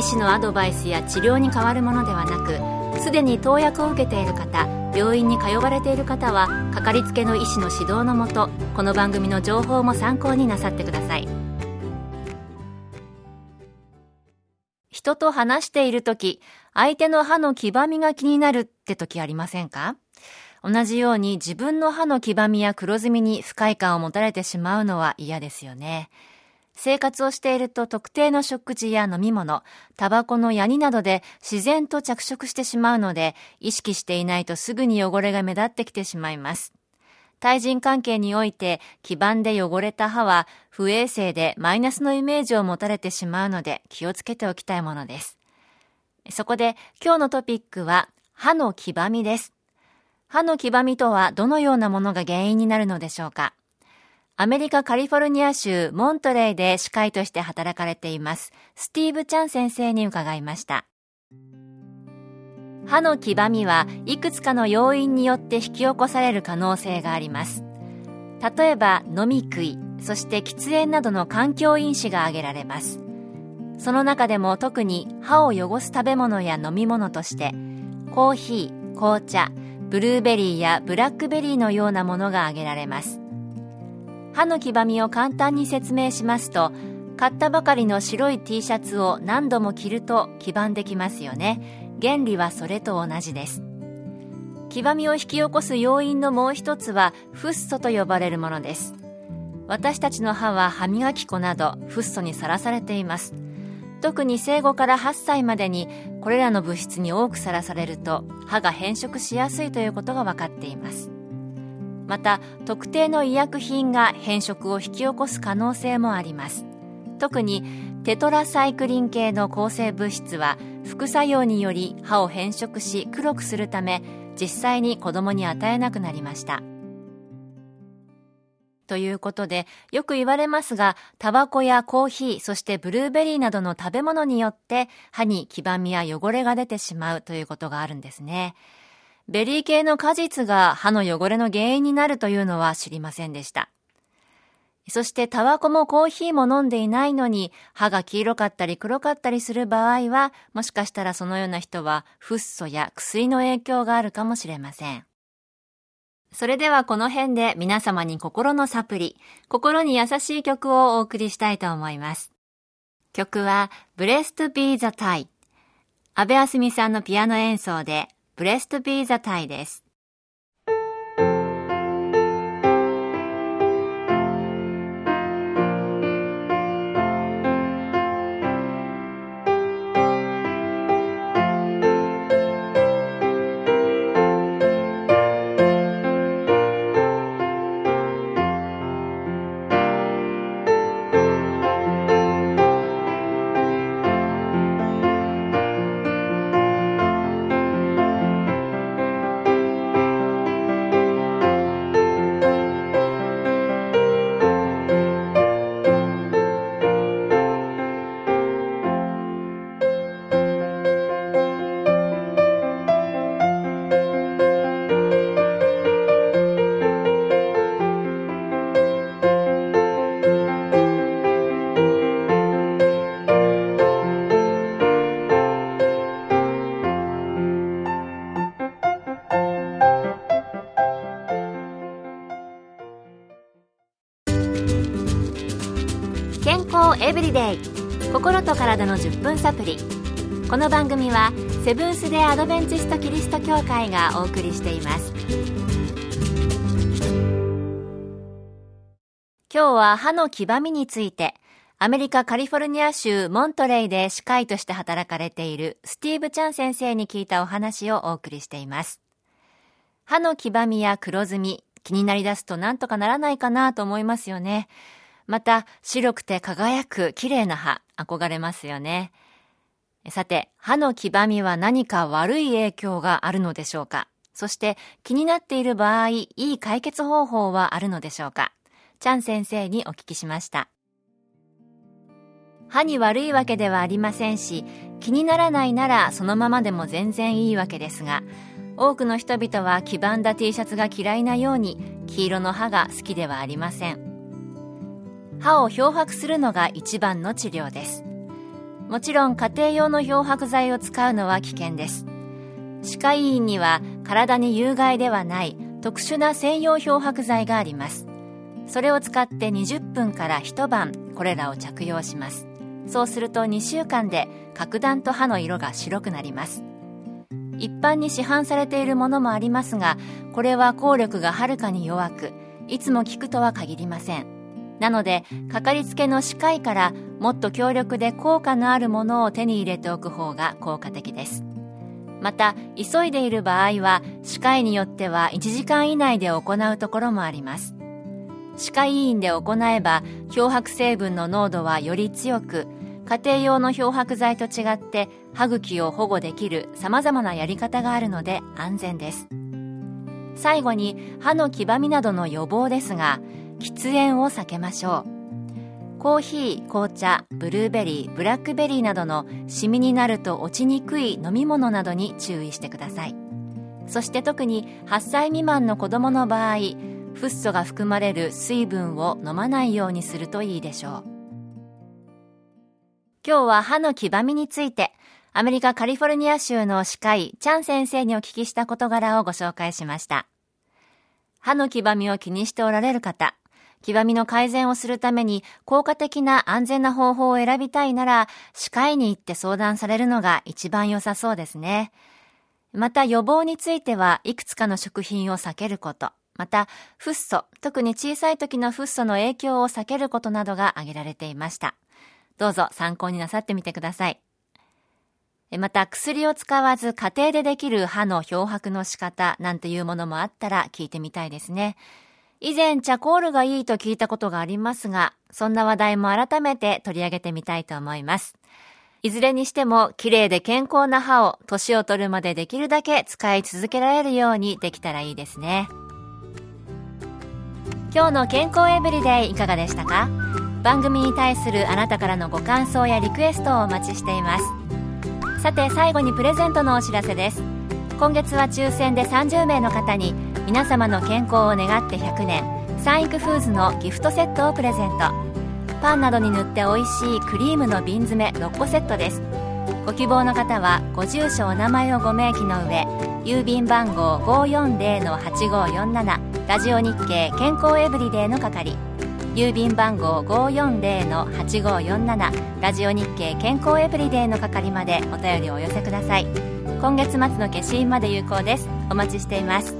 医師のアドバイスや治療に変わるものではなくすでに投薬を受けている方病院に通われている方はかかりつけの医師の指導のもとこの番組の情報も参考になさってください人と話している時相手の歯の黄ばみが気になるって時ありませんか？同じように自分の歯の黄ばみや黒ずみに不快感を持たれてしまうのは嫌ですよね。生活をしていると特定の食事や飲み物、タバコのヤニなどで自然と着色してしまうので、意識していないとすぐに汚れが目立ってきてしまいます。対人関係において基盤で汚れた歯は不衛生でマイナスのイメージを持たれてしまうので気をつけておきたいものです。そこで今日のトピックは歯の黄ばみです。歯の黄ばみとはどのようなものが原因になるのでしょうか？アメリカカリフォルニア州モントレイで歯科医として働かれていますスティーブ・チャン先生に伺いました。歯の黄ばみはいくつかの要因によって引き起こされる可能性があります。例えば飲み食いそして喫煙などの環境因子が挙げられます。その中でも特に歯を汚す食べ物や飲み物としてコーヒー紅茶ブルーベリーやブラックベリーのようなものが挙げられます。歯の黄ばみを簡単に説明しますと買ったばかりの白い T シャツを何度も着ると黄ばんできますよね。原理はそれと同じです。黄ばみを引き起こす要因のもう一つはフッ素と呼ばれるものです。私たちの歯は歯磨き粉などフッ素にさらされています。特に生後から8歳までにこれらの物質に多くさらされると歯が変色しやすいということが分かっています。また特定の医薬品が変色を引き起こす可能性もあります特にテトラサイクリン系の抗生物質は副作用により歯を変色し黒くするため実際に子供に与えなくなりましたということで、よく言われますが、タバコやコーヒー、そしてブルーベリーなどの食べ物によって歯に黄ばみや汚れが出てしまうということがあるんですね。ベリー系の果実が歯の汚れの原因になるというのは知りませんでした。そしてタバコもコーヒーも飲んでいないのに歯が黄色かったり黒かったりする場合はもしかしたらそのような人はフッ素や薬の影響があるかもしれません。それではこの辺で皆様に心のサプリ、心に優しい曲をお送りしたいと思います。曲は Blessed Be the Tie。安部あすみさんのピアノ演奏でブレストビーザタイです。健康エブリデイ。心と体の10分サプリ。この番組はセブンス・デ・アドベンチスト・キリスト教会がお送りしています。今日は歯の黄ばみについてアメリカカリフォルニア州モントレイで歯科医として働かれているスティーブ・チャン先生に聞いたお話をお送りしています。歯の黄ばみや黒ずみ気になりだすと何とかならないかなと思いますよね。また、白くて輝く綺麗な歯、憧れますよね。さて、歯の黄ばみは何か悪い影響があるのでしょうか？そして気になっている場合、いい解決方法はあるのでしょうか？チャン先生にお聞きしました。歯に悪いわけではありませんし、気にならないならそのままでも全然いいわけですが、多くの人々は黄ばんだ T シャツが嫌いなように黄色の歯が好きではありません。歯を漂白するのが一番の治療です。もちろん家庭用の漂白剤を使うのは危険です。歯科医院には体に有害ではない特殊な専用漂白剤があります。それを使って20分から一晩これらを着用します。そうすると2週間で格段と歯の色が白くなります一般に市販されているものもありますがこれは効力がはるかに弱くいつも効くとは限りませんなのでかかりつけの歯科医からもっと強力で効果のあるものを手に入れておく方が効果的です。また急いでいる場合は歯科医によっては1時間以内で行うところもあります。歯科医院で行えば漂白成分の濃度はより強く家庭用の漂白剤と違って歯茎を保護できる様々なやり方があるので安全です。最後に歯の黄ばみなどの予防ですが喫煙を避けましょう。コーヒー、紅茶、ブルーベリー、ブラックベリーなどのシミになると落ちにくい飲み物などに注意してください。そして特に8歳未満の子供の場合フッ素が含まれる水分を飲まないようにするといいでしょう。今日は歯の黄ばみについて、アメリカカリフォルニア州の歯科医、チャン先生にお聞きした事柄をご紹介しました。歯の黄ばみを気にしておられる方、黄ばみの改善をするために効果的な安全な方法を選びたいなら、歯科医に行って相談されるのが一番良さそうですね。また予防についてはいくつかの食品を避けること、またフッ素、特に小さい時のフッ素の影響を避けることなどが挙げられていました。どうぞ参考になさってみてください。また薬を使わず家庭でできる歯の漂白の仕方なんていうものもあったら聞いてみたいですね。以前チャコールがいいと聞いたことがありますが、そんな話題も改めて取り上げてみたいと思います。いずれにしても綺麗で健康な歯を年を取るまでできるだけ使い続けられるようにできたらいいですね。今日の健康エブリデイいかがでしたか？番組に対するあなたからのご感想やリクエストをお待ちしていますさて最後にプレゼントのお知らせです今月は抽選で30名の方に皆様の健康を願って100年サンイクフーズのギフトセットをプレゼント。パンなどに塗って美味しいクリームの瓶詰め6個セットです。ご希望の方はご住所お名前をご明記の上郵便番号540-8547ラジオ日経健康エブリデイの係。郵便番号540-8547ラジオ日経健康エブリデイの係までお便りをお寄せください。今月末の消印まで有効です。お待ちしています。